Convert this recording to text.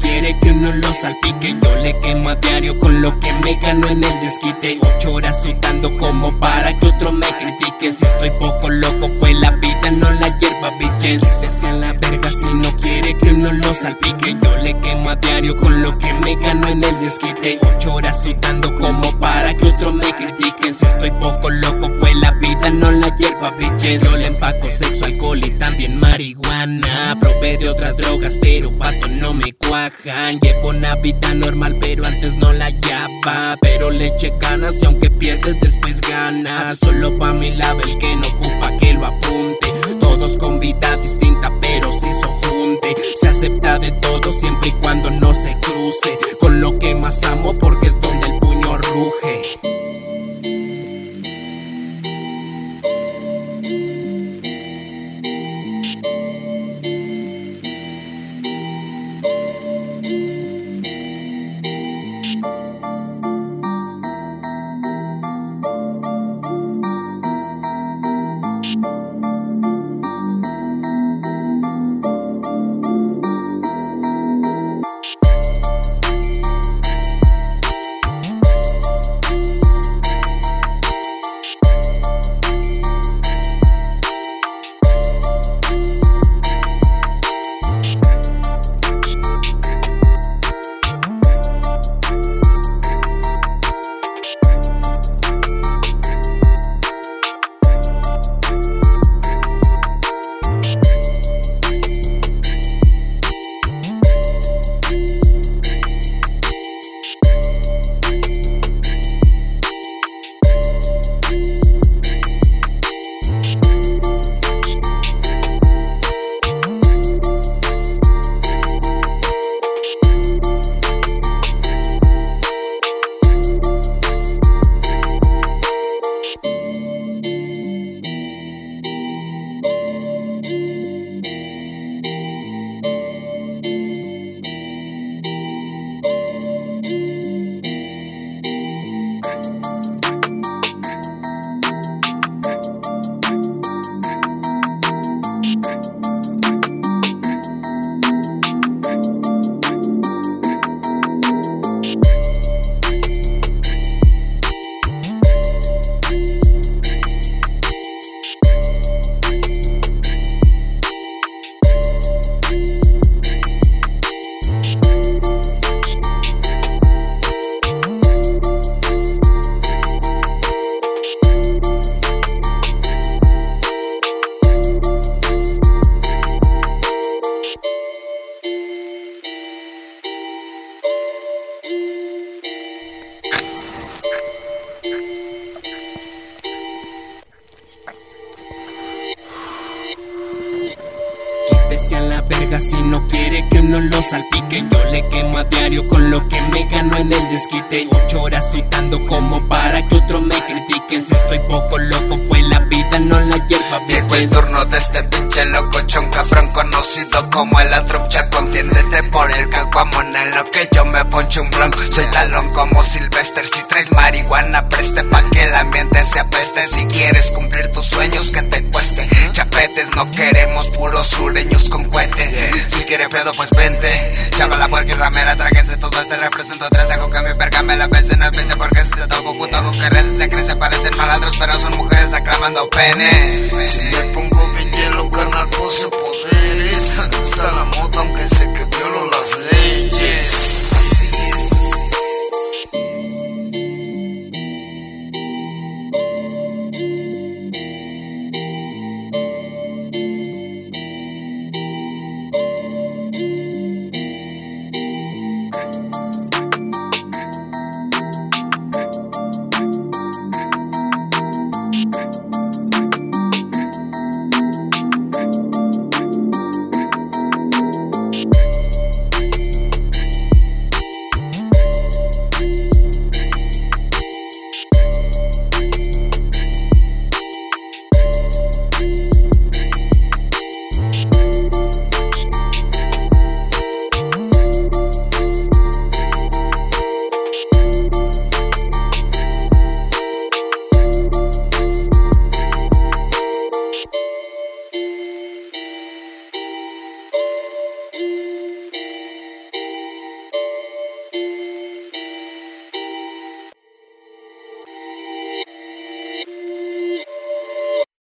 quiere que uno lo salpique. Yo le quemo a diario con lo que me gano en el desquite. Ocho horas sudando como para que otro me critique. Si estoy poco loco fue la vida, no la hierba, bitches. Decían la verga si no quiere que uno lo salpique. Yo le quemo a diario con lo que me gano en el desquite. Ocho horas sudando como para que otro me critique. Si estoy poco loco fue la vida, no la hierba, bitches. Yo le empaco sexo, alcohol y también marihuana De otras drogas, pero pato no me cuajan. Llevo una vida normal, pero antes no la hallaba. Pero le eché ganas y aunque pierdes después ganas Solo pa' mi lado el que no ocupa que lo apunte. Todos con vida distinta, pero si so junte. Se acepta de todo siempre y cuando no se cruce. Con lo que más amo porque es donde el puño ruge verga si no quiere que uno lo salpique. Yo le quemo a diario con lo que me gano en el desquite. Ocho horas sudando como para que otro me critique. Si estoy poco loco fue la vida, no la hierba Llegó el turno de este pinche locochón cabrón conocido como el atrupcha Contiéndete por el caguamón en lo que yo me poncho un blanco Soy talón como Sylvester, si traes marihuana preste pa' que el ambiente se apeste. Si quieres cumplir tus sueños que pedo pues vente. Chava la puerca y ramera, tráguense todo este represento tres. Hago que mi verga me la pese, no empiece porque si te toco puto hago que se crece Parecen malandros pero son mujeres aclamando pene. Si me pongo